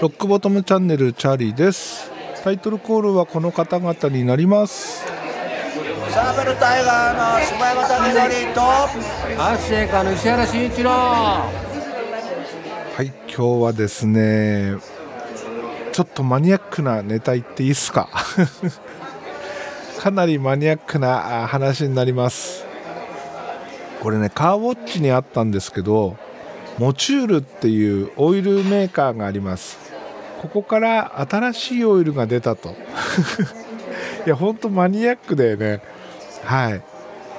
ロックボトムチャンネルチャーリーです。タイトルコールはこの方々になります。サーベルタイガーの下山武則とアッシェイカーの石原慎一郎。はい今日はですねちょっとマニアックなネタ言っていいですか？かなりマニアックな話になりますこれねカーウォッチにあったんですけどモチュールっていうオイルメーカーがあります。ここから新しいオイルが出たと。いやほんとマニアックだよね。はい。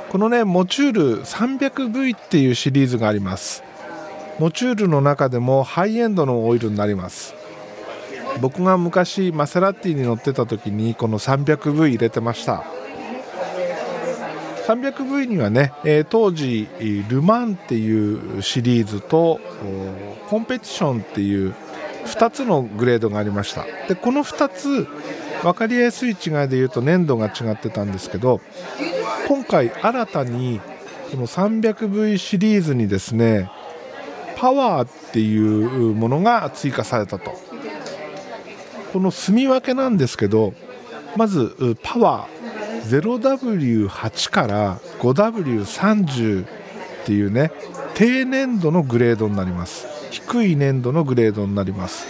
このねモチュール 300V っていうシリーズがあります。モチュールの中でもハイエンドのオイルになります。僕が昔マセラティに乗ってた時にこの 300V 入れてました。300V にはね、え、当時ル・マンっていうシリーズとコンペティションっていう2つのグレードがありました。でこの2つ分かりやすい違いで言うと粘度が違ってたんですけど今回新たにこの 300V シリーズにですねパワーっていうものが追加されたと。この住み分けなんですけどまずパワー。0W8 から 5W30 っていうね低粘度のグレードになります。低い粘度のグレードになります。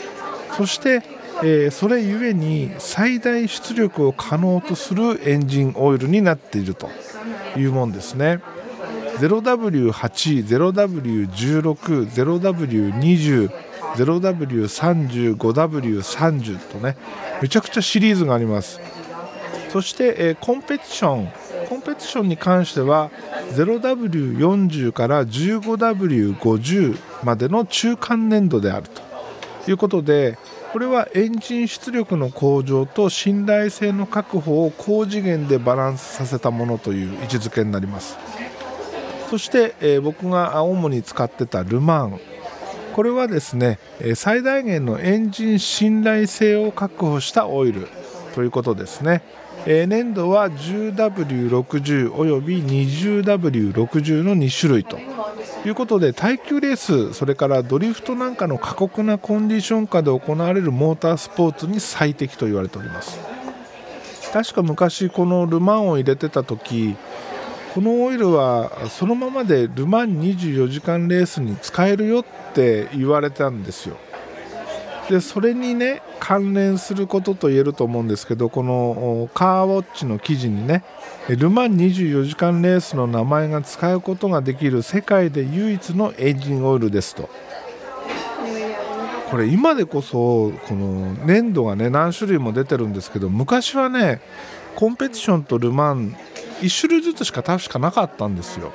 そして、えー、それゆえに最大出力を可能とするエンジンオイルになっているというもんですね。0W8、0W16、0W20 0W30、5W30 とねめちゃくちゃシリーズがあります。そして、え、コンペティションコンペティションに関しては 0W40 から 15W50 までの中間粘土であると。いうことでこれはエンジン出力の向上と信頼性の確保を高次元でバランスさせたものという位置づけになります。そして、え、僕が主に使ってたル・マン。これはですね最大限のエンジン信頼性を確保したオイルということですね。え粘土は 10W60 および 20W60 の2種類と。いうことで耐久レースそれからドリフトなんかの過酷なコンディション下で行われるモータースポーツに最適と言われております。確か昔このル・マンを入れてた時このオイルはそのままでル・マン24時間レースに使えるよって言われたんですよ。でそれにね関連することと言えると思うんですけどこのカーウォッチの記事にねル・マン24時間レースの名前が使うことができる世界で唯一のエンジンオイルですと。これ今でこそこの粘土がね何種類も出てるんですけど昔はねコンペティションとル・マン1種類ずつしか確かなかったんですよ。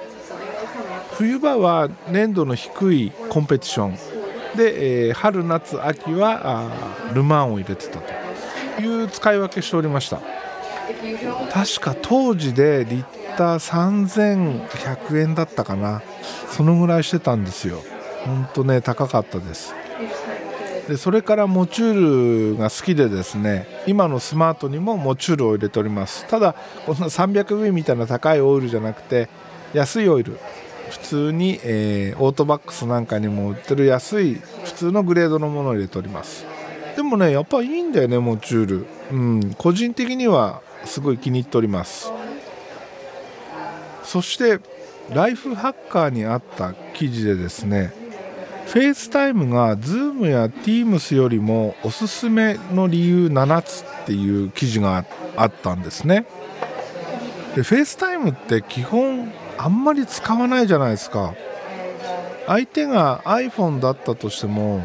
冬場は粘度の低いコンペティション。で、えー、春夏秋はあル・マンを入れてたという使い分けしておりました。確か当時でリッター3100円だったかな。そのぐらいしてたんですよ。ほんとね高かったです。でそれからモチュールが好きでですね今のスマートにもモチュールを入れております。ただこの 300V みたいな高いオイルじゃなくて安いオイル。普通に、えー、オートバックスなんかにも売ってる安い普通のグレードのものを入れております。でもねやっぱいいんだよね Motul。うん。個人的にはすごい気に入っております。そしてライフハッカーにあった記事でですね FaceTime が Zoom や Teams よりもおすすめの理由7つっていう記事があったんですね。で FaceTime って基本あんまり使わないじゃないですか。相手が iPhone だったとしても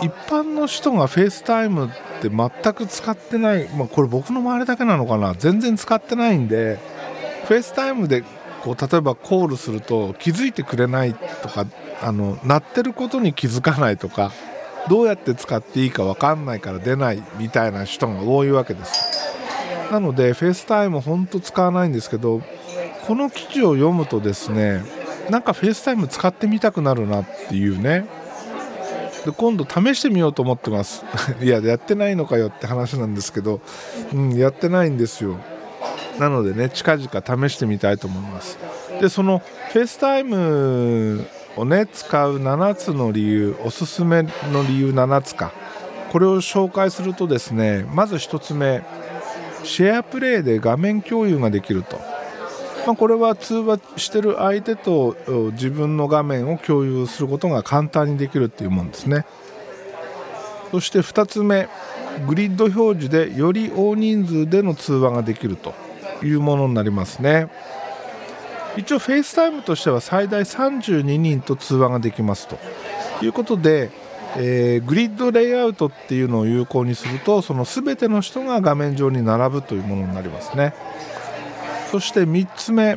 一般の人が FaceTime って全く使ってない、まあ、これ僕の周りだけなのかな。全然使ってないんで FaceTime でこう例えばコールすると気づいてくれないとかあの鳴ってることに気づかないとかどうやって使っていいか分かんないから出ないみたいな人が多いわけです。なので FaceTime 本当使わないんですけどこの記事を読むとですねなんか FaceTime 使ってみたくなるなっていうね。で今度試してみようと思ってます。いややってないのかよって話なんですけど、うん、やってないんですよ。なのでね近々試してみたいと思います。でその FaceTime をね使う7つの理由おすすめの理由7つか。これを紹介するとですねまず1つ目 SharePlay で画面共有ができると、まあ、これは通話してる相手と自分の画面を共有することが簡単にできるっていうもんですね。そして2つ目グリッド表示でより大人数での通話ができるというものになりますね。一応 FaceTime としては最大32人と通話ができますということで、えー、グリッドレイアウトっていうのを有効にするとその全ての人が画面上に並ぶというものになりますね。そして3つ目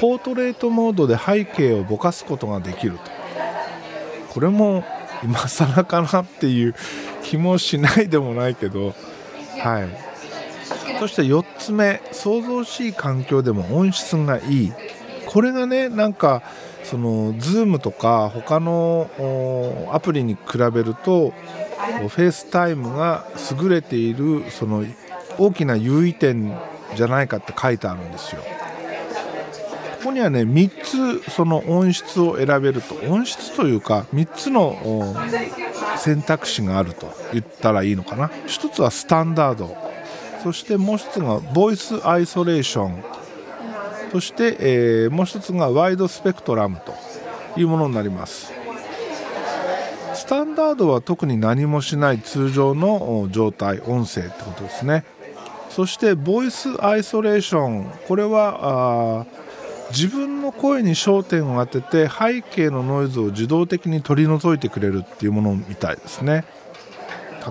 ポートレートモードで背景をぼかすことができると。これも今更かなっていう気もしないでもないけどはい。そして4つ目想像しい環境でも音質がいい。これがねなんかその Zoom とか他のアプリに比べると FaceTime が優れているその大きな優位点じゃないかって書いてあるんですよ。ここにはね3つその音質を選べると音質というか3つの選択肢があると言ったらいいのかな。1つはスタンダード。そしてもう1つがボイスアイソレーション。そして、えー、もう1つがワイドスペクトラムというものになります。スタンダードは特に何もしない通常の状態音声ってことですね。そしてボイスアイソレーションこれは自分の声に焦点を当てて背景のノイズを自動的に取り除いてくれるっていうものみたいですね。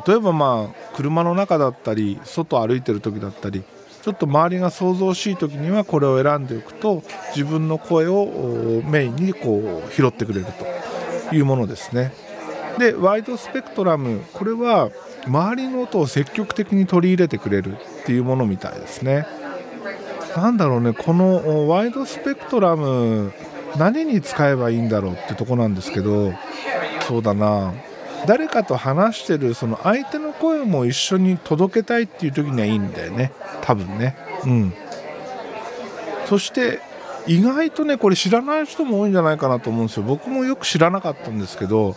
例えばまあ車の中だったり外歩いてる時だったりちょっと周りが想像しい時にはこれを選んでおくと自分の声をメインにこう拾ってくれるというものですね。でワイドスペクトラム。これは周りの音を積極的に取り入れてくれる。っていうものみたいですね。なんだろうねこのワイドスペクトラム何に使えばいいんだろうってとこなんですけどそうだな。誰かと話してるその相手の声も一緒に届けたいっていう時にはいいんだよね。多分ね。うん。そして意外とねこれ知らない人も多いんじゃないかなと思うんですよ。僕もよく知らなかったんですけど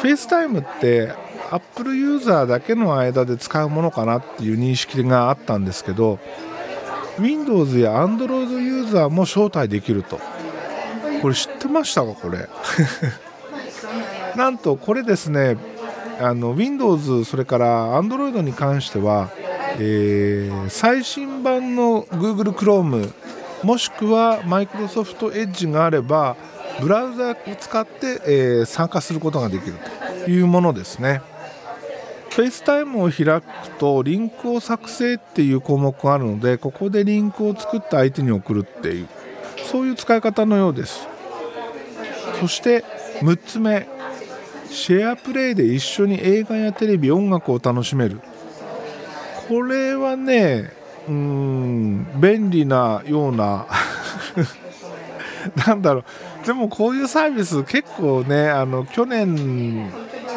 FaceTime って Apple ユーザーだけの間で使うものかなっていう認識があったんですけど Windows や Android ユーザーも招待できるとこれ知ってましたかこれ？なんとこれですねあの Windows それから Android に関しては、えー、最新版の Google Chrome もしくは Microsoft Edge があればブラウザを使って、えー、参加することができるというものですね。FaceTime を開くとリンクを作成っていう項目があるのでここでリンクを作って相手に送るっていうそういう使い方のようです。そして6つ目。シェアプレイで一緒に映画やテレビ音楽を楽しめる。これはねうん便利なような なんだろう。でもこういうサービス結構ねあの去年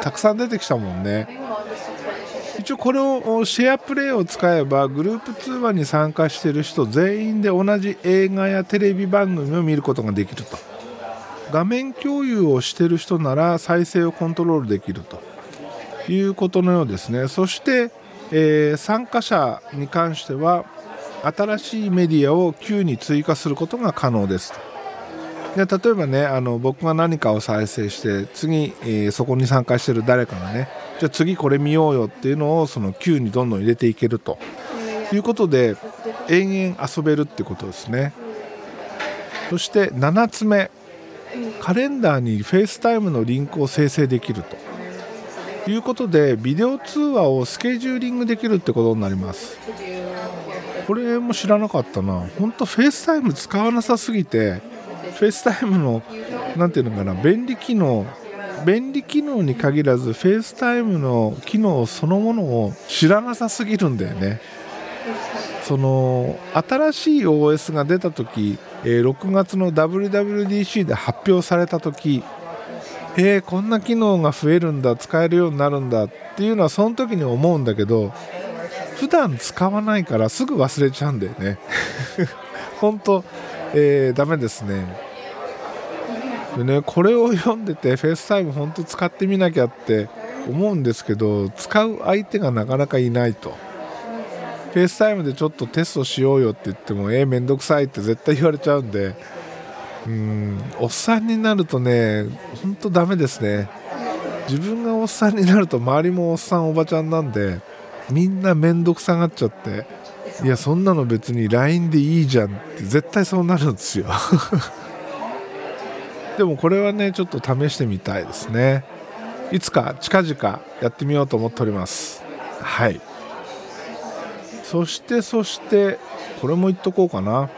たくさん出てきたもんね。一応これをシェアプレイを使えばグループ通話に参加している人全員で同じ映画やテレビ番組を見ることができると。画面共有をしている人なら再生をコントロールできると。いうことのようですね。そして、えー、参加者に関しては新しいメディアを Q に追加することが可能ですで例えばねあの僕が何かを再生して次、えー、そこに参加してる誰かがねじゃあ次これ見ようよっていうのをその Q にどんどん入れていけると。いうことで延々遊べるってことですね。そして7つ目。カレンダーに FaceTime のリンクを生成できると。いうことでビデオ通話をスケジューリングできるってことになります。これも知らなかったな。本当 FaceTime 使わなさすぎて FaceTime の何ていうのかな便利機能便利機能に限らず FaceTime の機能そのものを知らなさすぎるんだよね。その新しい OS が出た時、え、6月の WWDC で発表された時えー、こんな機能が増えるんだ使えるようになるんだっていうのはその時に思うんだけど普段使わないからすぐ忘れちゃうんだよね。本当、えー、ダメですね。でねこれを読んでて FaceTime 本当使ってみなきゃって思うんですけど使う相手がなかなかいないと。FaceTime でちょっとテストしようよって言ってもえー、めんどくさいって絶対言われちゃうんでうんおっさんになるとねほんとダメですね。自分がおっさんになると周りもおっさんおばちゃんなんでみんな面倒くさがっちゃっていやそんなの別に LINE でいいじゃんって絶対そうなるんですよ。でもこれはねちょっと試してみたいですね。いつか近々やってみようと思っております。はい。そしてそしてこれも言っとこうかな。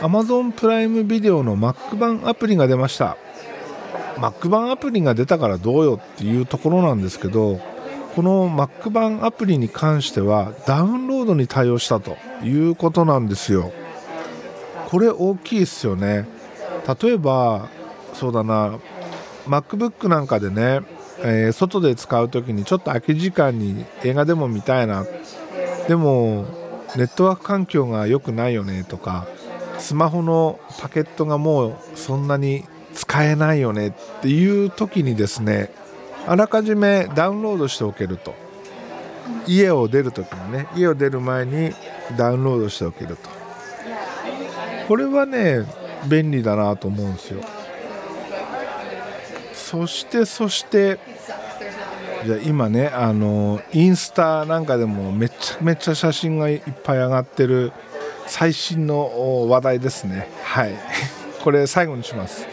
Amazon プライムビデオの Mac 版アプリが出ました。Mac 版アプリが出たからどうよっていうところなんですけどこの Mac 版アプリに関してはダウンロードに対応したということなんですよ。これ大きいですよね。例えばそうだな。MacBook なんかでね、えー、外で使う時にちょっと空き時間に映画でも見たいな。でもネットワーク環境が良くないよねとかスマホのパケットがもうそんなに使えないよねっていう時にですねあらかじめダウンロードしておけると。家を出る時にね家を出る前にダウンロードしておけると。これはね便利だなと思うんですよ。そしてそしてじゃ今ねあのインスタなんかでもめちゃめちゃ写真がいっぱい上がってる最新の話題ですね。はい。これ最後にします。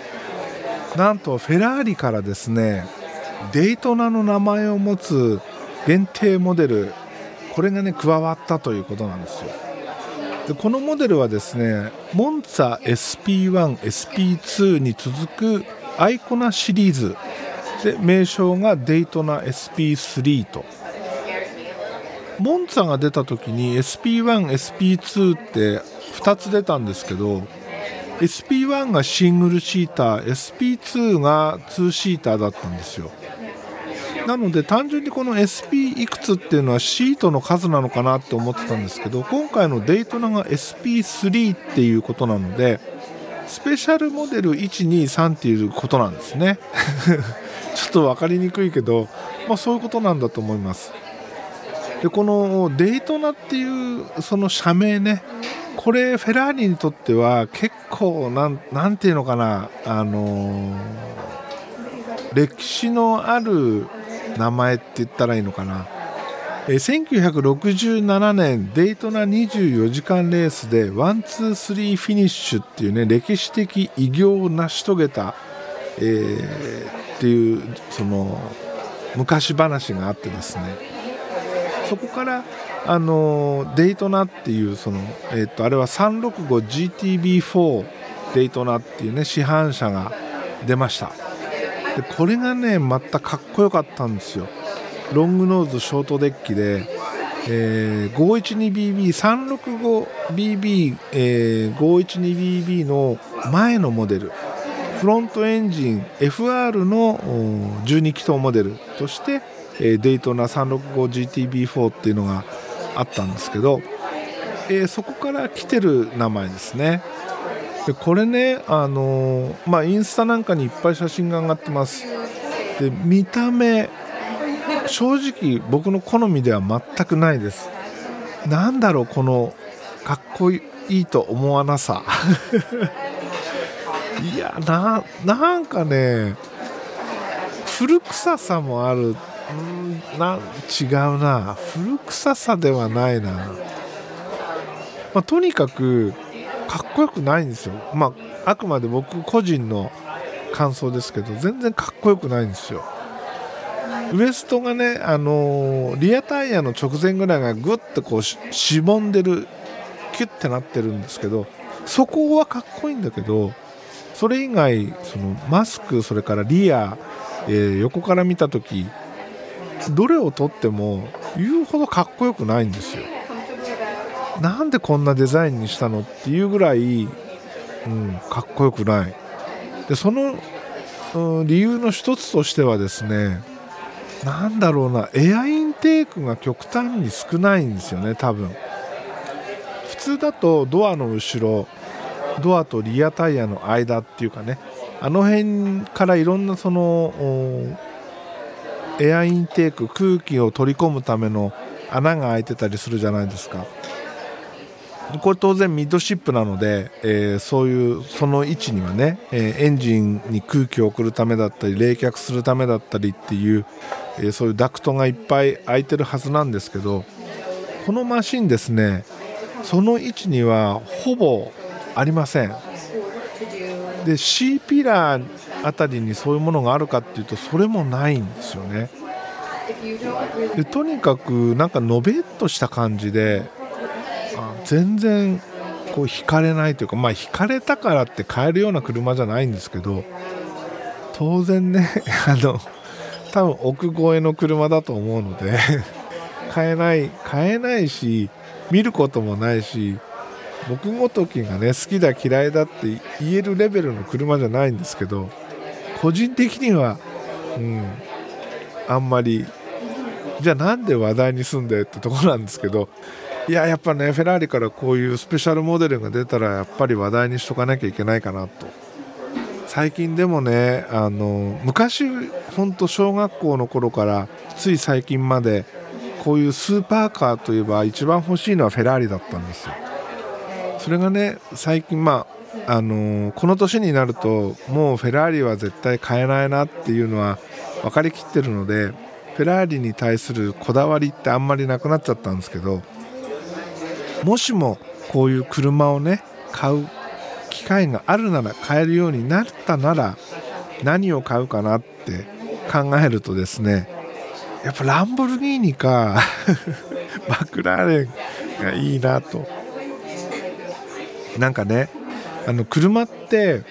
なんとフェラーリからですねデイトナの名前を持つ限定モデルこれがね加わったということなんですよ。でこのモデルはですねモンツァ SP1、SP2 に続くアイコナシリーズ。で名称がデイトナ SP3 と。モンツァが出た時に SP1、SP2 って2つ出たんですけど SP1 がシングルシーター SP2 が2シーターだったんですよ。なので単純にこの SP いくつっていうのはシートの数なのかなって思ってたんですけど今回のデイトナが SP3 っていうことなのでスペシャルモデル123っていうことなんですね。ちょっと分かりにくいけど、まあ、そういうことなんだと思います。でこのデイトナっていうその社名ねこれフェラーリにとっては結構なんなんていうのかなあのー、歴史のある名前って言ったらいいのかな、え1967年デイトナ24時間レースでワンツースリーフィニッシュっていうね歴史的偉業を成し遂げた、えー、っていうその昔話があってですね。そこからあのデイトナっていうその、えー、とあれは 365GTB4 デイトナっていうね市販車が出ました。でこれがねまたかっこよかったんですよ。ロングノーズショートデッキで、えー、512BB365BB、えー、512BB の前のモデルフロントエンジン FR の12気筒モデルとして、えー、デイトナ 365GTB4 っていうのがあったんですけど、えー、そこから来てる名前ですね。でこれねあのー、まあインスタなんかにいっぱい写真が上がってます。で見た目正直僕の好みでは全くないです。なんだろうこのかっこいいと思わなさ。いやななんかね古臭さもある。んな違うな。古臭さではないな、まあ、とにかくかっこよくないんですよ。まあ、あくまで僕個人の感想ですけど、全然かっこよくないんですよ。ウエストがね、あのー、リアタイヤの直前ぐらいがぐっとこうしぼんでる、キュッてなってるんですけど、そこはかっこいいんだけど、それ以外、そのマスク、それからリア、えー、横から見た時どれをとっても言うほどかっこよくないんですよ。なんでこんなデザインにしたのっていうぐらい、うん、かっこよくないでその、うん、理由の一つとしてはですねなんだろうなエアインテークが極端に少ないんですよね多分。普通だとドアの後ろドアとリアタイヤの間っていうかねあの辺からいろんなそのエアインテーク空気を取り込むための穴が開いてたりするじゃないですか。これ当然ミッドシップなので、えー、そういうその位置にはね、えー、エンジンに空気を送るためだったり冷却するためだったりっていう、え、そういうダクトがいっぱい開いてるはずなんですけどこのマシンですねその位置にはほぼありません。で C ピラーあたりにそういうものがあるかっていうとそれもないんですよね。でとにかくなんかのべっとした感じで全然こう引かれないというかまあ引かれたからって買えるような車じゃないんですけど当然ね あの多分奥越えの車だと思うので 買えない買えないし見ることもないし僕ごときがね好きだ嫌いだって言えるレベルの車じゃないんですけど個人的にはうんあんまりじゃあなんで話題に住んでってとこなんですけどいややっぱねフェラーリからこういうスペシャルモデルが出たらやっぱり話題にしとかなきゃいけないかなと最近でもねあの昔本当小学校の頃からつい最近までこういうスーパーカーといえば一番欲しいのはフェラーリだったんですよ。それがね最近まああのこの年になるともうフェラーリは絶対買えないなっていうのは分かりきってるのでフェラーリに対するこだわりってあんまりなくなっちゃったんですけどもしもこういう車をね買う機会があるなら買えるようになったなら何を買うかなって考えるとですねやっぱランボルギーニか マクラーレンがいいなと。なんかねあの車って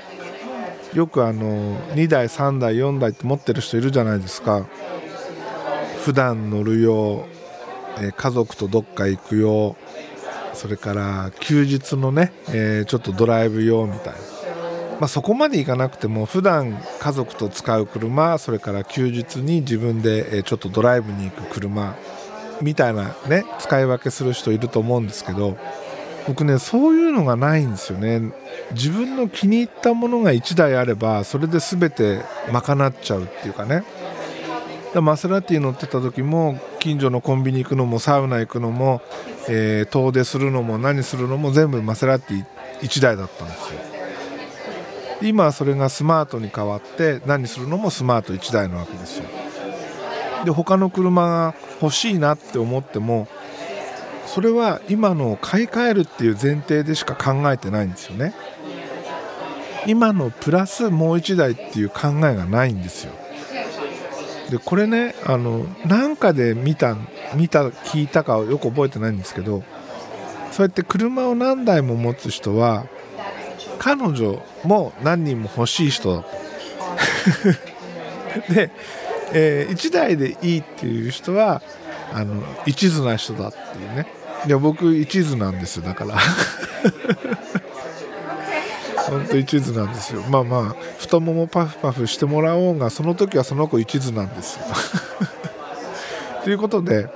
よくあの2台3台4台って持ってる人いるじゃないですか。普段乗るよう家族とどっか行くよそれから休日のね、えー、ちょっとドライブ用みたいな、まあ、そこまでいかなくても普段家族と使う車それから休日に自分でちょっとドライブに行く車みたいなね使い分けする人いると思うんですけど僕ねそういうのがないんですよね。自分の気に入ったものが1台あればそれで全て賄っちゃうっていうかね。マセラティ乗ってた時も近所のコンビニ行くのもサウナ行くのも、えー、遠出するのも何するのも全部マセラティ1台だったんですよ。今はそれがスマートに変わって何するのもスマート1台なわけですよ。で他の車が欲しいなって思ってもそれは今のを買い替えるっていう前提でしか考えてないんですよね。今のプラスもう1台っていう考えがないんですよ。でこれねあのなんかで見た見た聞いたかよく覚えてないんですけどそうやって車を何台も持つ人は彼女も何人も欲しい人だ で、えー、1台でいいっていう人はあの一途な人だっていうね。いや僕一途なんですよだから。本当一途なんですよ。まあまあ太ももパフパフしてもらおうがその時はその子一途なんですよ。ということで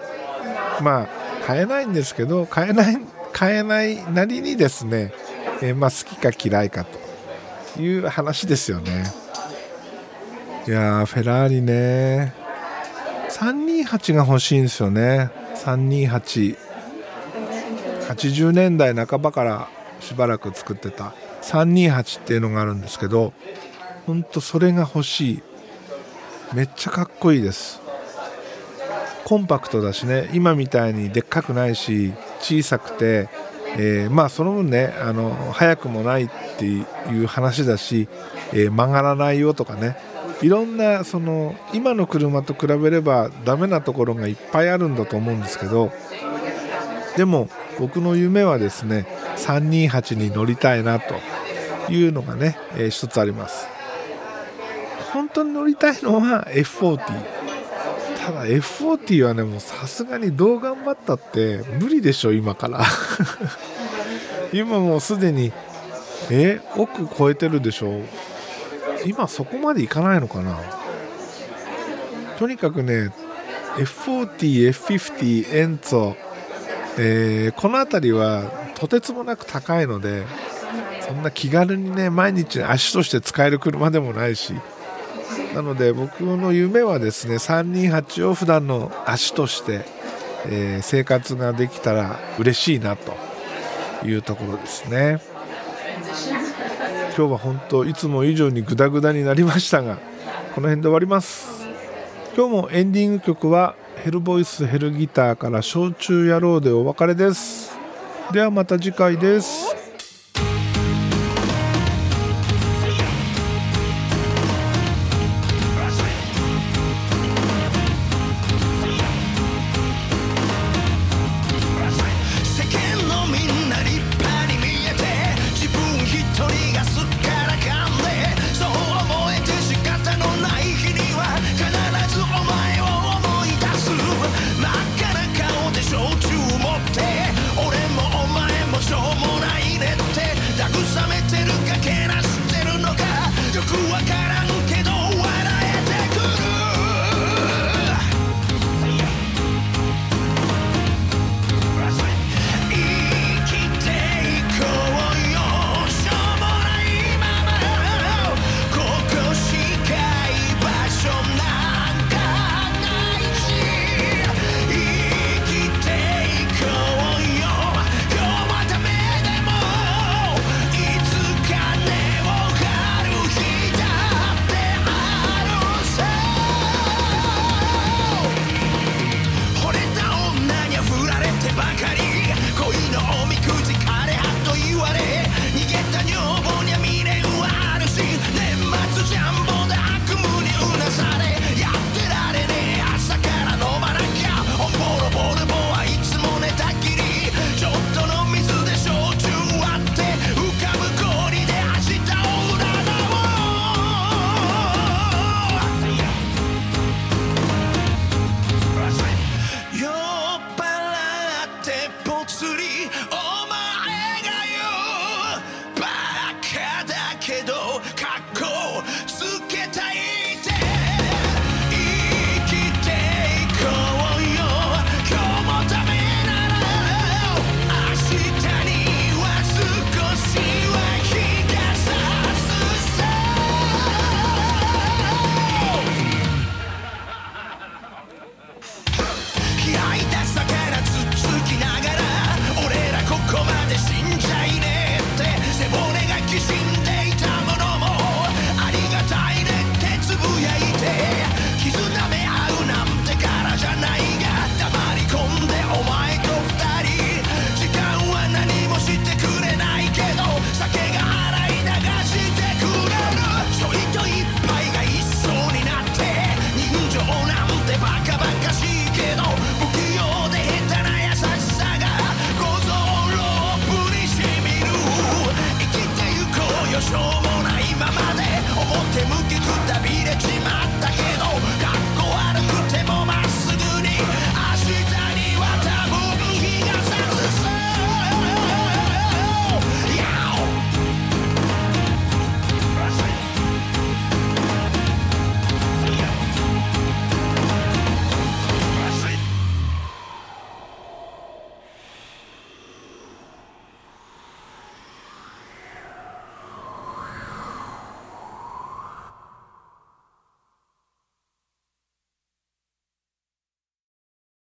まあ買えないんですけど買えない買えないなりにですね、えー、まあ、好きか嫌いかという話ですよね。いやフェラーリね。328が欲しいんですよね。32880年代半ばからしばらく作ってた。328っていうのがあるんですけどほんとそれが欲しい。めっちゃかっこいいです。コンパクトだしね。今みたいにでっかくないし小さくて、えー、まあその分ねあの速くもないっていう話だし、えー、曲がらないよとかね。いろんなその今の車と比べればダメなところがいっぱいあるんだと思うんですけどでも僕の夢はですね328に乗りたいなというのがね、えー、一つあります。本当に乗りたいのは F40 ただ F40 はねもうさすがにどう頑張ったって無理でしょ今から。今もうすでにえー、奥超えてるでしょ。今そこまでいかないのかな。とにかくね F40、F50、エンツォ、えー、この辺りはとてつもなく高いのでそんな気軽にね毎日足として使える車でもないしなので僕の夢はですね328を普段の足として、えー、生活ができたら嬉しいなというところですね。今日は本当いつも以上にグダグダになりましたがこの辺で終わります。今日もエンディング曲はヘルボイスヘルギターから焼酎野郎でお別れです。ではまた次回です。